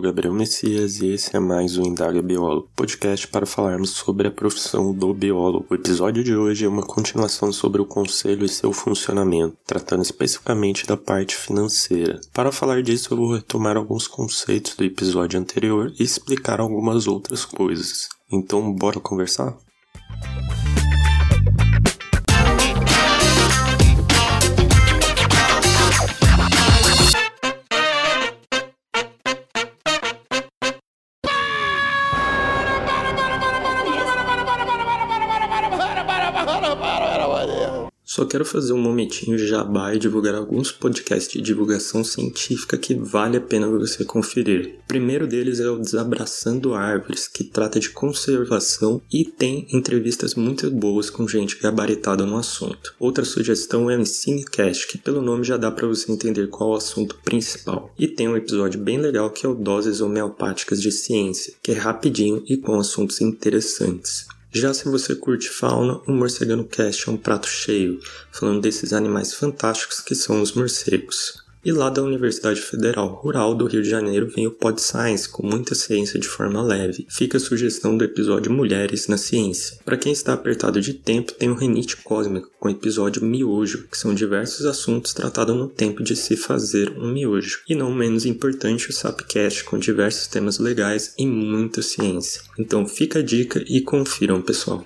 Sou Gabriel Messias e esse é mais um Indaga Biólogo, podcast para falarmos sobre a profissão do biólogo. O episódio de hoje é uma continuação sobre o conselho e seu funcionamento, tratando especificamente da parte financeira. Para falar disso, eu vou retomar alguns conceitos do episódio anterior e explicar algumas outras coisas. Então, bora conversar? Só quero fazer um momentinho jabá e divulgar alguns podcasts de divulgação científica que vale a pena você conferir. O primeiro deles é o Desabraçando Árvores, que trata de conservação e tem entrevistas muito boas com gente gabaritada no assunto. Outra sugestão é o Ensinecast, que pelo nome já dá para você entender qual é o assunto principal. E tem um episódio bem legal que é o Doses Homeopáticas de Ciência, que é rapidinho e com assuntos interessantes. Já se você curte fauna, o Morcegano Cast é um prato cheio, falando desses animais fantásticos que são os morcegos. E lá da Universidade Federal Rural do Rio de Janeiro vem o Pod Science, com muita ciência de forma leve. Fica a sugestão do episódio Mulheres na Ciência. Para quem está apertado de tempo, tem o Renite Cósmico, com o episódio Miojo, que são diversos assuntos tratados no tempo de se fazer um miojo. E não menos importante, o Sapcast, com diversos temas legais e muita ciência. Então fica a dica e confiram, pessoal.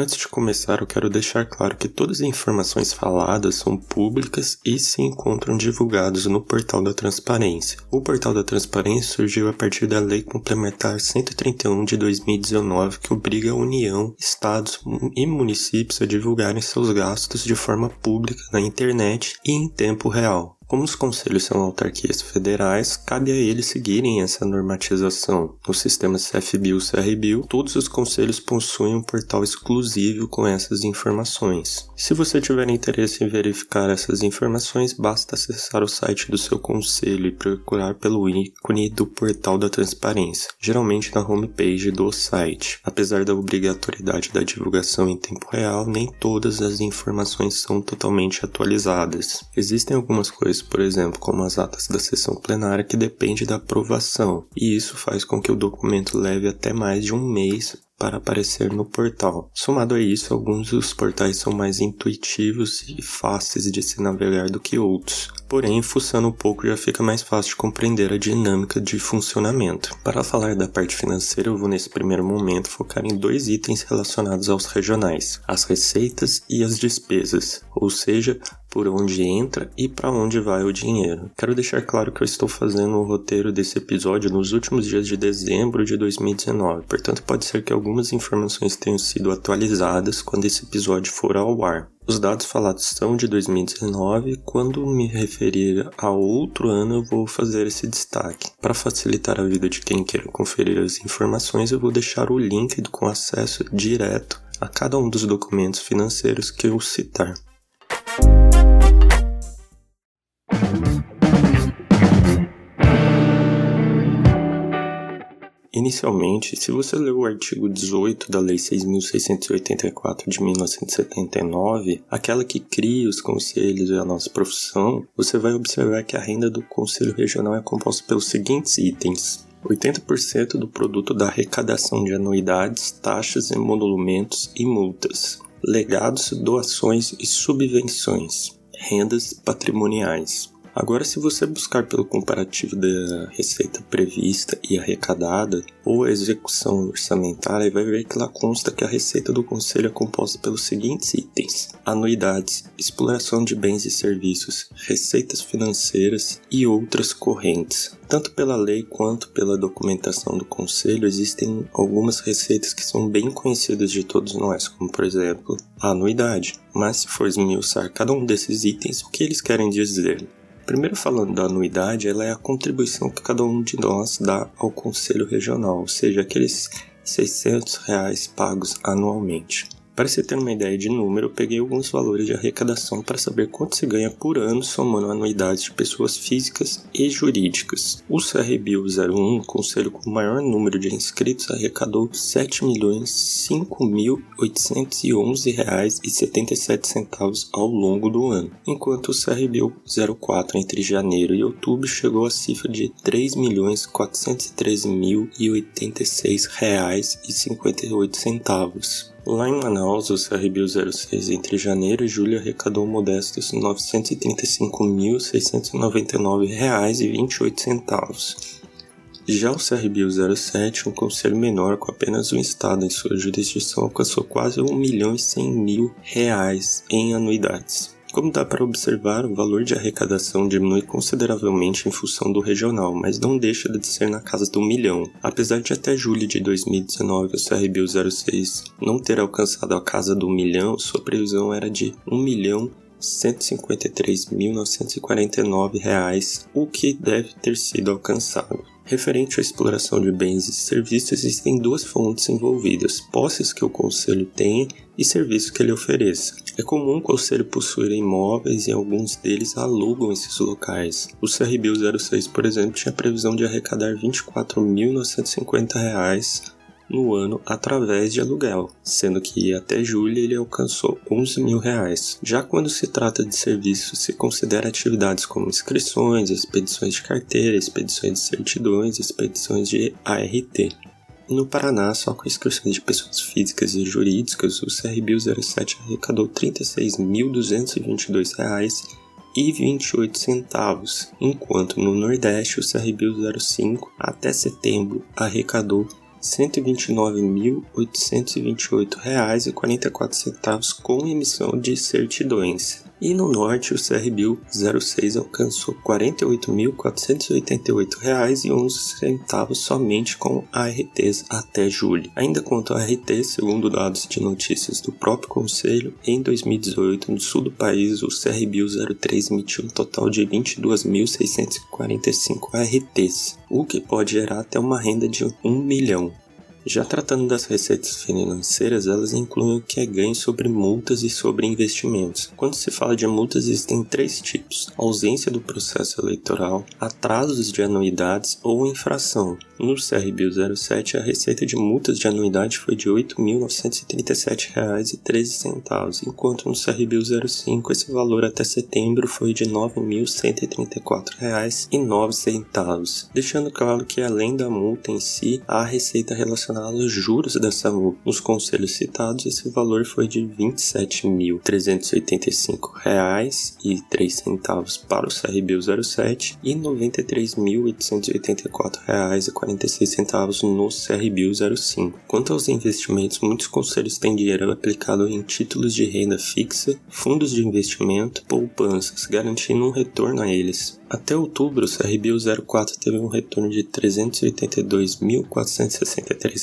Antes de começar, eu quero deixar claro que todas as informações faladas são públicas e se encontram divulgadas no Portal da Transparência. O Portal da Transparência surgiu a partir da Lei Complementar 131 de 2019, que obriga a União, estados e municípios a divulgarem seus gastos de forma pública na internet e em tempo real. Como os conselhos são autarquias federais, cabe a eles seguirem essa normatização. No sistema CFBio CRBio, todos os conselhos possuem um portal exclusivo com essas informações. Se você tiver interesse em verificar essas informações, basta acessar o site do seu conselho e procurar pelo ícone do portal da transparência, geralmente na homepage do site. Apesar da obrigatoriedade da divulgação em tempo real, nem todas as informações são totalmente atualizadas. Existem algumas coisas por exemplo, como as atas da sessão plenária, que depende da aprovação, e isso faz com que o documento leve até mais de um mês para aparecer no portal. Somado a isso, alguns dos portais são mais intuitivos e fáceis de se navegar do que outros. Porém, fuçando um pouco já fica mais fácil de compreender a dinâmica de funcionamento. Para falar da parte financeira, eu vou nesse primeiro momento focar em dois itens relacionados aos regionais: as receitas e as despesas, ou seja, por onde entra e para onde vai o dinheiro. Quero deixar claro que eu estou fazendo o roteiro desse episódio nos últimos dias de dezembro de 2019, portanto pode ser que algumas informações tenham sido atualizadas quando esse episódio for ao ar. Os dados falados são de 2019, quando me referir a outro ano eu vou fazer esse destaque. Para facilitar a vida de quem queira conferir as informações, eu vou deixar o link com acesso direto a cada um dos documentos financeiros que eu citar. Inicialmente, se você ler o artigo 18 da Lei 6.684 de 1979, aquela que cria os conselhos e a nossa profissão, você vai observar que a renda do Conselho Regional é composta pelos seguintes itens: 80% do produto da arrecadação de anuidades, taxas, emolumentos e multas, legados, doações e subvenções, rendas patrimoniais. Agora, se você buscar pelo comparativo da receita prevista e arrecadada ou a execução orçamentária, vai ver que lá consta que a receita do Conselho é composta pelos seguintes itens: anuidades, exploração de bens e serviços, receitas financeiras e outras correntes. Tanto pela lei quanto pela documentação do Conselho, existem algumas receitas que são bem conhecidas de todos nós, como por exemplo a anuidade. Mas se for esmiuçar cada um desses itens, o que eles querem dizer? Primeiro falando da anuidade, ela é a contribuição que cada um de nós dá ao Conselho Regional, ou seja, aqueles 600 reais pagos anualmente. Para você ter uma ideia de número, peguei alguns valores de arrecadação para saber quanto se ganha por ano somando anuidades de pessoas físicas e jurídicas. O CRBio 01, conselho com o maior número de inscritos, arrecadou R$ 7.5.811,77 ao longo do ano, enquanto o CRBio 04 entre janeiro e outubro chegou à cifra de R$ 3.413.086,58. Lá em Manaus, o CRBio 06 entre janeiro e julho arrecadou modestos R$ 935.699,28. Já o CRBio 07, um conselho menor com apenas um estado em sua jurisdição, alcançou quase R$ 1 milhão e 100 mil em anuidades. Como dá para observar, o valor de arrecadação diminui consideravelmente em função do regional, mas não deixa de ser na casa do milhão. Apesar de até julho de 2019 o CRBio 06 não ter alcançado a casa do milhão, sua previsão era de 1 milhão 153.949 reais, o que deve ter sido alcançado. Referente à exploração de bens e serviços, existem duas fontes envolvidas: posses que o conselho tem e serviços que ele ofereça. É comum o conselho possuir imóveis e alguns deles alugam esses locais. O CRBio 06, por exemplo, tinha previsão de arrecadar R$ 24.950 no ano através de aluguel, sendo que até julho ele alcançou 11 mil reais. Já quando se trata de serviços, se considera atividades como inscrições, expedições de carteira, expedições de certidões, expedições de ART. No Paraná, só com inscrições de pessoas físicas e jurídicas, o CRBio 07 arrecadou R$ 36.222 e 28 centavos, enquanto no Nordeste o CRBio 05 até setembro arrecadou R$ 129.828,44 com emissão de certidões. E no norte, o CRBio 06 alcançou R$ 48.488,11 somente com ARTs até julho. Ainda quanto a ART, segundo dados de notícias do próprio Conselho, em 2018, no sul do país, o CRBio 03 emitiu um total de 22.645 ARTs, o que pode gerar até uma renda de 1 milhão. Já tratando das receitas financeiras, elas incluem o que é ganho sobre multas e sobre investimentos. Quando se fala de multas, existem três tipos: ausência do processo eleitoral, atrasos de anuidades ou infração. No CRBio 07, a receita de multas de anuidade foi de R$ 8.937,13, enquanto no CRBio 05 esse valor até setembro foi de R$ 9.134,09, deixando claro que além da multa em si, há a receita relacionada relacionado aos juros dessa multa. Nos conselhos citados, esse valor foi de R$ 27.385,03 para o CRBio 07 e R$ 93.884,46 no CRBio 05. Quanto aos investimentos, muitos conselhos têm dinheiro aplicado em títulos de renda fixa, fundos de investimento, poupanças, garantindo um retorno a eles. Até outubro, o CRBio 04 teve um retorno de R$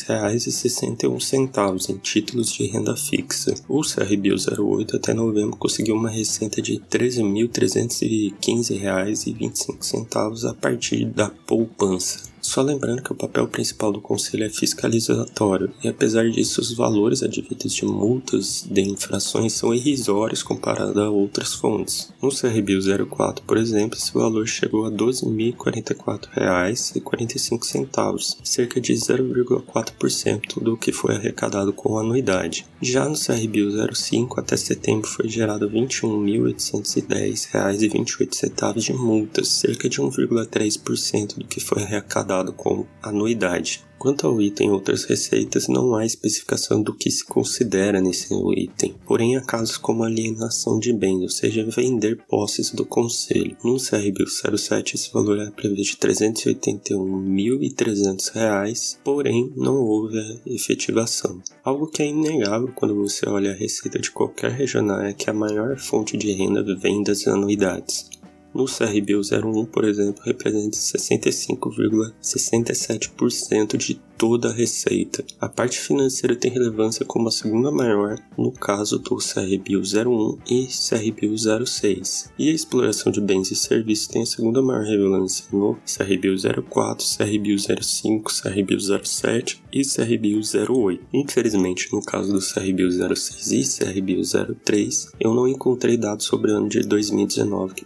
382.463,61 em títulos de renda fixa. O CRBio 08 até novembro conseguiu uma receita de R$ 13.315,25 a partir da poupança. Só lembrando que o papel principal do Conselho é fiscalizatório, e apesar disso, os valores advindos de multas de infrações são irrisórios comparado a outras fontes. No CRBio 04, por exemplo, esse valor chegou a R$ 12.044,45, cerca de 0,4% do que foi arrecadado com anuidade. Já no CRBio 05, até setembro foi gerado R$ 21.810,28 de multas, cerca de 1,3% do que foi arrecadado dado como anuidade. Quanto ao item outras receitas, não há especificação do que se considera nesse item. Porém, há casos como alienação de bens, ou seja, vender posses do conselho. No CRB 07, esse valor é previsto de R$ 381.300, porém não houve efetivação. Algo que é inegável quando você olha a receita de qualquer regional é que a maior fonte de renda vem das anuidades. No CRB 01, por exemplo, representa 65,67% de toda a receita. A parte financeira tem relevância como a segunda maior no caso do CRBio 01 e CRBio 06. E a exploração de bens e serviços tem a segunda maior relevância no CRBio 04, CRBio 05, CRBio 07 e CRBio 08. Infelizmente, no caso do CRBio 06 e CRBio 03, eu não encontrei dados sobre o ano de 2019 que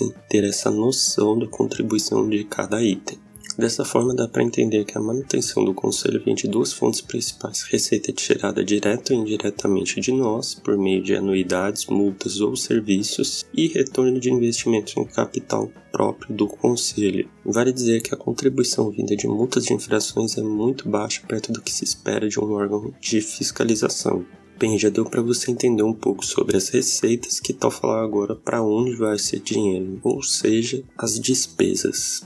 permitissem ter essa noção da contribuição de cada item. Dessa forma, dá para entender que a manutenção do conselho vem de duas fontes principais: receita tirada direta ou indiretamente de nós, por meio de anuidades, multas ou serviços, e retorno de investimentos em capital próprio do conselho. Vale dizer que a contribuição vinda de multas de infrações é muito baixa perto do que se espera de um órgão de fiscalização. Bem, já deu para você entender um pouco sobre as receitas, que tal falar agora para onde vai esse dinheiro, ou seja, as despesas.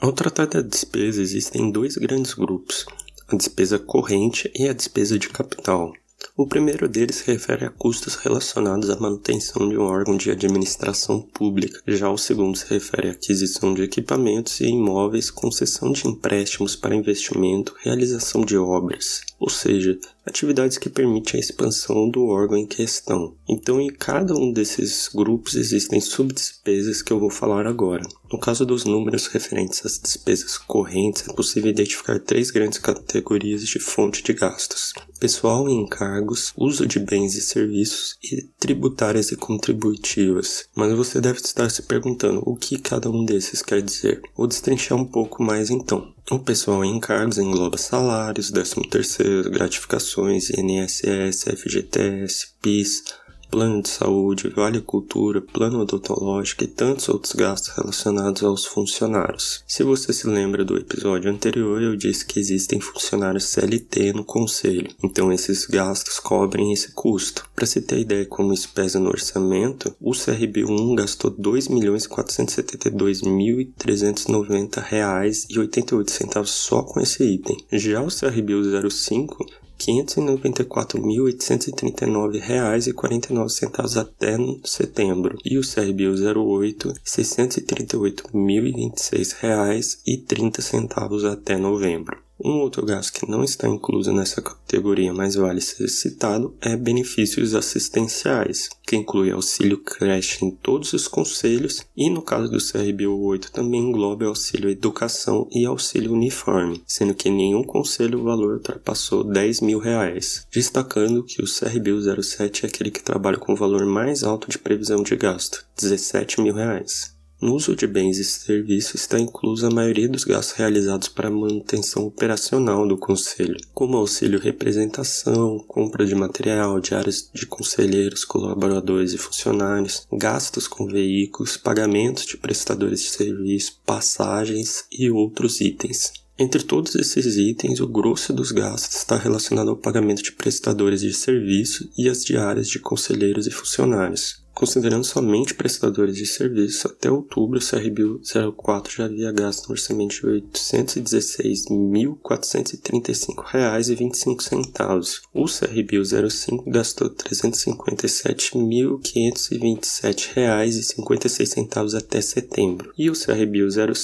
Ao tratar da despesa, existem dois grandes grupos: a despesa corrente e a despesa de capital. O primeiro deles se refere a custos relacionados à manutenção de um órgão de administração pública. Já o segundo se refere à aquisição de equipamentos e imóveis, concessão de empréstimos para investimento, realização de obras, ou seja, atividades que permitem a expansão do órgão em questão. Então, em cada um desses grupos existem subdespesas que eu vou falar agora. No caso dos números referentes às despesas correntes, é possível identificar três grandes categorias de fonte de gastos: pessoal e encargos, uso de bens e serviços e tributárias e contributivas. Mas você deve estar se perguntando o que cada um desses quer dizer. Vou destrinchar um pouco mais então. O pessoal em encargos engloba salários, 13 terceiro, gratificações, INSS, FGTS, PIS, plano de saúde, vale cultura, plano odontológico e tantos outros gastos relacionados aos funcionários. Se você se lembra do episódio anterior, eu disse que existem funcionários CLT no conselho, então esses gastos cobrem esse custo. Para se ter ideia como isso pesa no orçamento, o CRB1 gastou R$ 2.472.390,88 só com esse item. Já o CRB05 R$ 594.839,49 até setembro e o CRBio 08 R$ 638.026,30 até novembro. Um outro gasto que não está incluso nessa categoria, mas vale ser citado, é benefícios assistenciais, que inclui auxílio creche em todos os conselhos e, no caso do CRBio 8, também engloba auxílio educação e auxílio uniforme, sendo que em nenhum conselho o valor ultrapassou 10 mil reais, destacando que o CRBio 07 é aquele que trabalha com o valor mais alto de previsão de gasto, 17 mil reais. No uso de bens e serviços está inclusa a maioria dos gastos realizados para a manutenção operacional do Conselho, como auxílio representação, compra de material, diários de conselheiros, colaboradores e funcionários, gastos com veículos, pagamentos de prestadores de serviço, passagens e outros itens. Entre todos esses itens, o grosso dos gastos está relacionado ao pagamento de prestadores de serviço e as diárias de conselheiros e funcionários. Considerando somente prestadores de serviço, até outubro o CRBio 04 já havia gasto um orçamento de R$ 816.435,25. O CRBio 05 gastou R$ 357.527,56 até setembro. E o CRBio 06, R$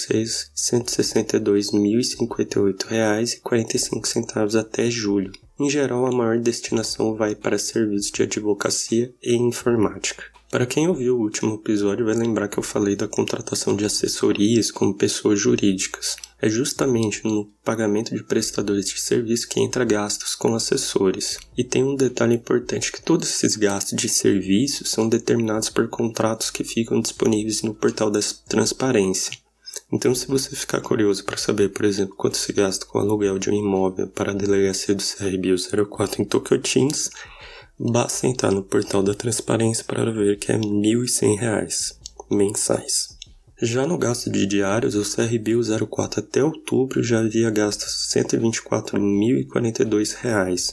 162.058,45 até julho. Em geral, a maior destinação vai para serviços de advocacia e informática. Para quem ouviu o último episódio, vai lembrar que eu falei da contratação de assessorias como pessoas jurídicas. É justamente no pagamento de prestadores de serviço que entra gastos com assessores. E tem um detalhe importante que todos esses gastos de serviço são determinados por contratos que ficam disponíveis no portal da transparência. Então, se você ficar curioso para saber, por exemplo, quanto se gasta com o aluguel de um imóvel para a delegacia do CRBio 04 em Tocantins, Basta entrar no portal da transparência para ver que é R$ 1.100 mensais. Já no gasto de diários, o CRBio 04 até outubro já havia gasto R$ 124.042,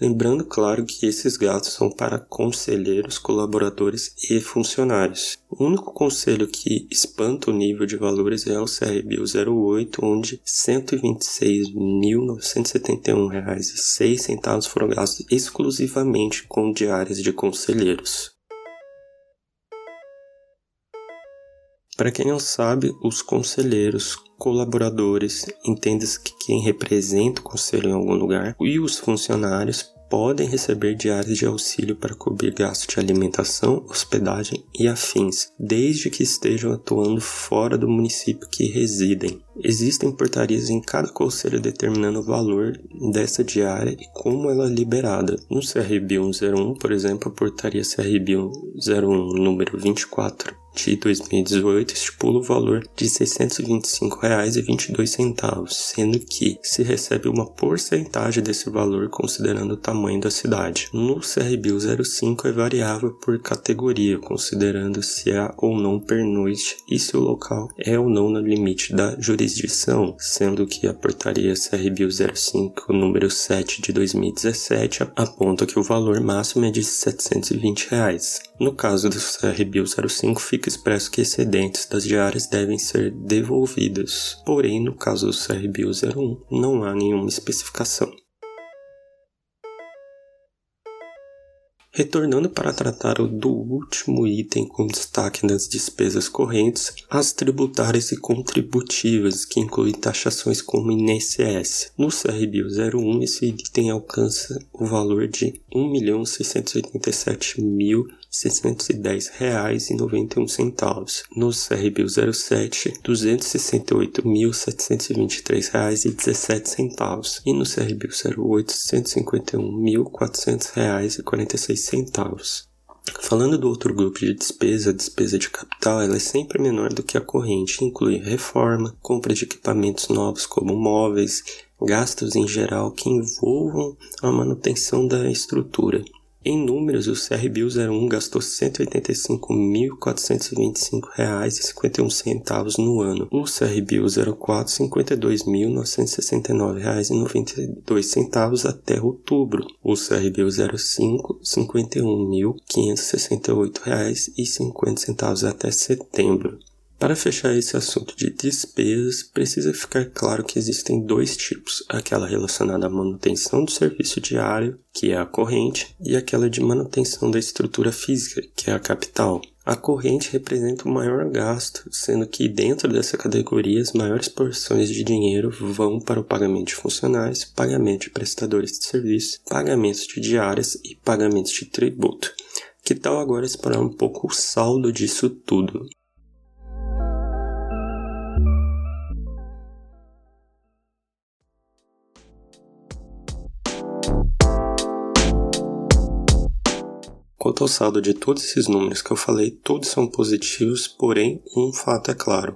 Lembrando, claro, que esses gastos são para conselheiros, colaboradores e funcionários. O único conselho que espanta o nível de valores é o CRBio 08, onde R$ 126.971,06 foram gastos exclusivamente com diárias de conselheiros. Para quem não sabe, os conselheiros, colaboradores, entende-se que quem representa o conselho em algum lugar, e os funcionários podem receber diárias de auxílio para cobrir gastos de alimentação, hospedagem e afins, desde que estejam atuando fora do município que residem. Existem portarias em cada conselho determinando o valor dessa diária e como ela é liberada. No CRB 101, por exemplo, a portaria CRB 01 número 24 de 2018 estipula o valor de R$ 625,22, sendo que se recebe uma porcentagem desse valor considerando o tamanho da cidade. No CRBio 05 é variável por categoria, considerando se há ou não pernoite e se o local é ou não no limite da jurisdição, sendo que a portaria CRBio 05, número 7 de 2017, aponta que o valor máximo é de 720 reais. No caso do CRBio 05, fica expresso que excedentes das diárias devem ser devolvidas, porém, no caso do CRBio 01, não há nenhuma especificação. Retornando para tratar do último item com destaque nas despesas correntes, as tributárias e contributivas, que incluem taxações como INSS. No CRBio 01, esse item alcança o valor de R$ 1.687.000 R$ 610,91. No CRBio 07, R$ 268.723,17. E no CRBio 08, R$ 151.400,46. Falando do outro grupo de despesa, a despesa de capital ela é sempre menor do que a corrente, inclui reforma, compra de equipamentos novos como móveis, gastos em geral que envolvam a manutenção da estrutura. Em números, o CRBio 01 gastou R$ 185.425,51 no ano. O CRBio 04, R$ 52.969,92 até outubro. O CRBio 05, R$ 51.568,50 até setembro. Para fechar esse assunto de despesas, precisa ficar claro que existem dois tipos: aquela relacionada à manutenção do serviço diário, que é a corrente, e aquela de manutenção da estrutura física, que é a capital. A corrente representa o maior gasto, sendo que dentro dessa categoria as maiores porções de dinheiro vão para o pagamento de funcionários, pagamento de prestadores de serviço, pagamentos de diárias e pagamentos de tributo. Que tal agora explorar um pouco o saldo disso tudo? Quanto ao saldo de todos esses números que eu falei, todos são positivos, porém um fato é claro.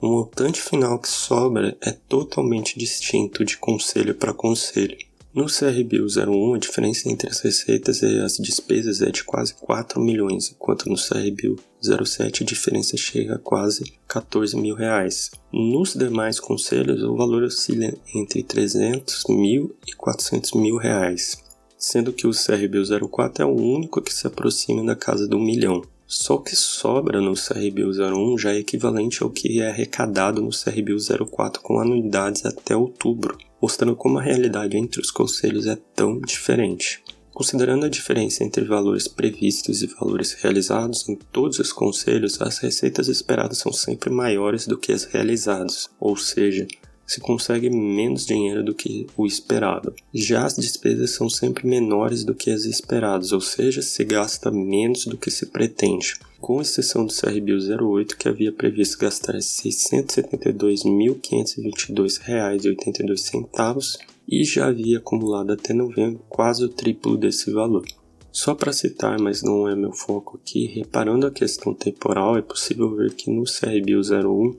O montante final que sobra é totalmente distinto de conselho para conselho. No CRBio 01, a diferença entre as receitas e as despesas é de quase 4 milhões, enquanto no CRBio 07 a diferença chega a quase 14 mil reais. Nos demais conselhos, o valor oscila entre 300 mil e 400 mil reais sendo que o CRBio 04 é o único que se aproxima da casa do milhão. Só o que sobra no CRBio 01 já é equivalente ao que é arrecadado no CRBio 04 com anuidades até outubro, mostrando como a realidade entre os conselhos é tão diferente. Considerando a diferença entre valores previstos e valores realizados em todos os conselhos, as receitas esperadas são sempre maiores do que as realizadas, ou seja, se consegue menos dinheiro do que o esperado. Já as despesas são sempre menores do que as esperadas, ou seja, se gasta menos do que se pretende. Com exceção do CRBio 08, que havia previsto gastar R$ 672.522,82 e já havia acumulado até novembro quase o triplo desse valor. Só para citar, mas não é meu foco aqui, reparando a questão temporal, é possível ver que no CRBio 01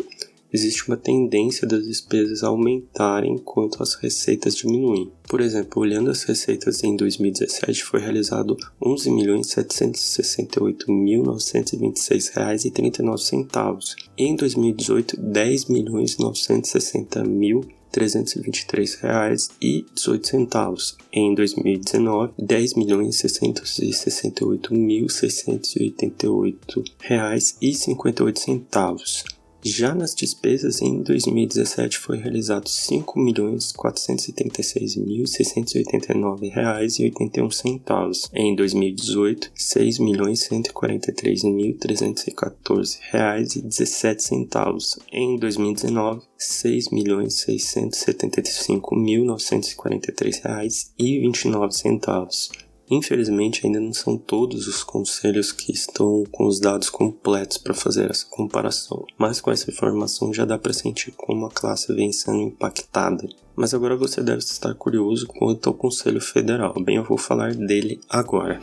existe uma tendência das despesas aumentarem enquanto as receitas diminuem. Por exemplo, olhando as receitas em 2017, foi realizado R$ 11.768.926,39. Em 2018, R$ 10.960.000 R$ 323,18. Em 2019, R$ 10.668.688,58. Já nas despesas, em 2017 foi realizado R$ 5.476.689,81. Em 2018, R$ 6.143.314,17. Em 2019, R$ 6.675.943,29. Infelizmente, ainda não são todos os conselhos que estão com os dados completos para fazer essa comparação, mas com essa informação já dá para sentir como a classe vem sendo impactada. Mas agora você deve estar curioso quanto ao Conselho Federal. Bem, eu vou falar dele agora.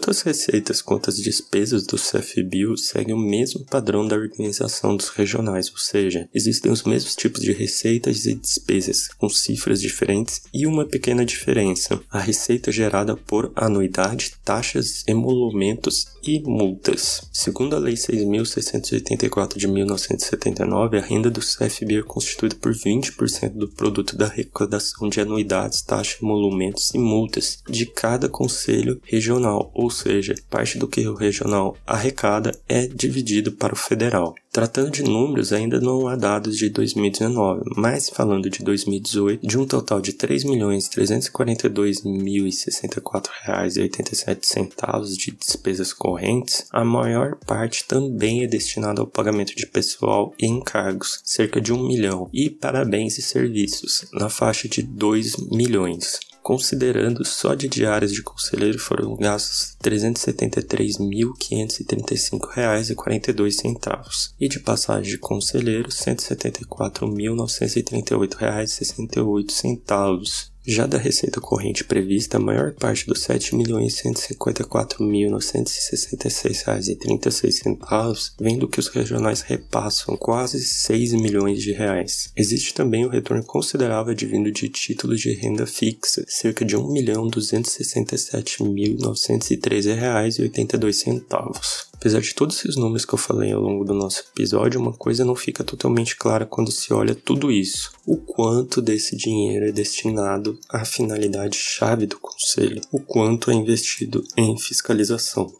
Tanto as receitas quanto as despesas do CFBio seguem o mesmo padrão da organização dos regionais, ou seja, existem os mesmos tipos de receitas e despesas, com cifras diferentes e uma pequena diferença: a receita gerada por anuidade, taxas, emolumentos e multas. Segundo a Lei 6.684 de 1979, a renda do CFB é constituída por 20% do produto da arrecadação de anuidades, taxas, emolumentos e multas de cada conselho regional ou seja, parte do que o regional arrecada é dividido para o federal. Tratando de números, ainda não há dados de 2019, mas falando de 2018, de um total de R$ 3.342.064,87 de despesas correntes, a maior parte também é destinada ao pagamento de pessoal e encargos, cerca de 1 milhão, e para bens e serviços, na faixa de 2 milhões considerando só de diárias de conselheiro foram gastos R$ 373.535,42 e de passagem de conselheiro R$ 174.938,68. Já da receita corrente prevista, a maior parte dos R$ 7.154.966,36 vem do que os regionais repassam, quase 6 milhões de reais. Existe também o um retorno considerável advindo de títulos de renda fixa, cerca de R$ 1.267.913,82. Apesar de todos esses números que eu falei ao longo do nosso episódio, uma coisa não fica totalmente clara quando se olha tudo isso: o quanto desse dinheiro é destinado à finalidade chave do conselho, o quanto é investido em fiscalização.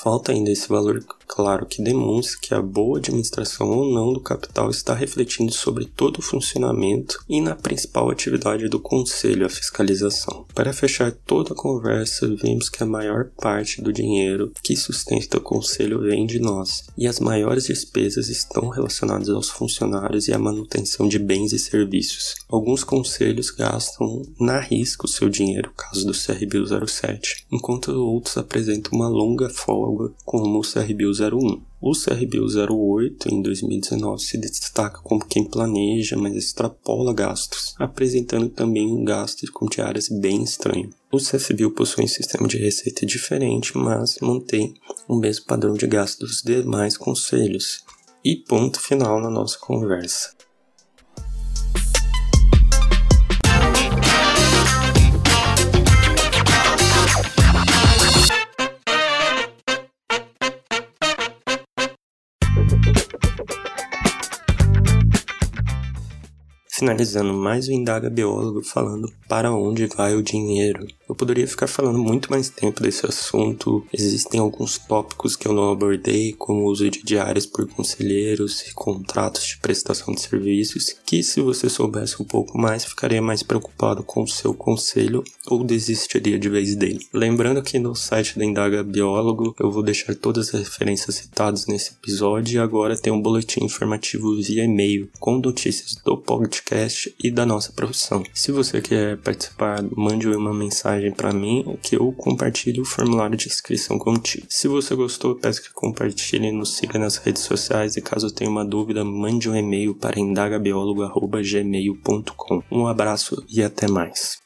Falta ainda esse valor claro que demonstre que a boa administração ou não do capital está refletindo sobre todo o funcionamento e na principal atividade do conselho, a fiscalização. Para fechar toda a conversa, vimos que a maior parte do dinheiro que sustenta o conselho vem de nós, e as maiores despesas estão relacionadas aos funcionários e à manutenção de bens e serviços. Alguns conselhos gastam na risca o seu dinheiro, caso do CRBio 07, enquanto outros apresentam uma longa folga, como o CRBio 01. O CRBio 08 em 2019 se destaca como quem planeja, mas extrapola gastos, apresentando também um gasto com diárias bem estranho. O CFBio possui um sistema de receita diferente, mas mantém o mesmo padrão de gasto dos demais conselhos. E ponto final na nossa conversa. Finalizando mais um Indaga Biólogo falando para onde vai o dinheiro. Eu poderia ficar falando muito mais tempo desse assunto. Existem alguns tópicos que eu não abordei, como o uso de diárias por conselheiros e contratos de prestação de serviços, que se você soubesse um pouco mais, ficaria mais preocupado com o seu conselho ou desistiria de vez dele. Lembrando que no site da Indaga Biólogo eu vou deixar todas as referências citadas nesse episódio e agora tem um boletim informativo via e-mail com notícias do podcast e da nossa profissão. Se você quer participar, mande uma mensagem mensagem para mim que eu compartilhe o formulário de inscrição contigo. Se você gostou, peço que compartilhe, nos siga nas redes sociais e caso tenha uma dúvida, mande um e-mail para indagabiólogo.gmail.com. Um abraço e até mais.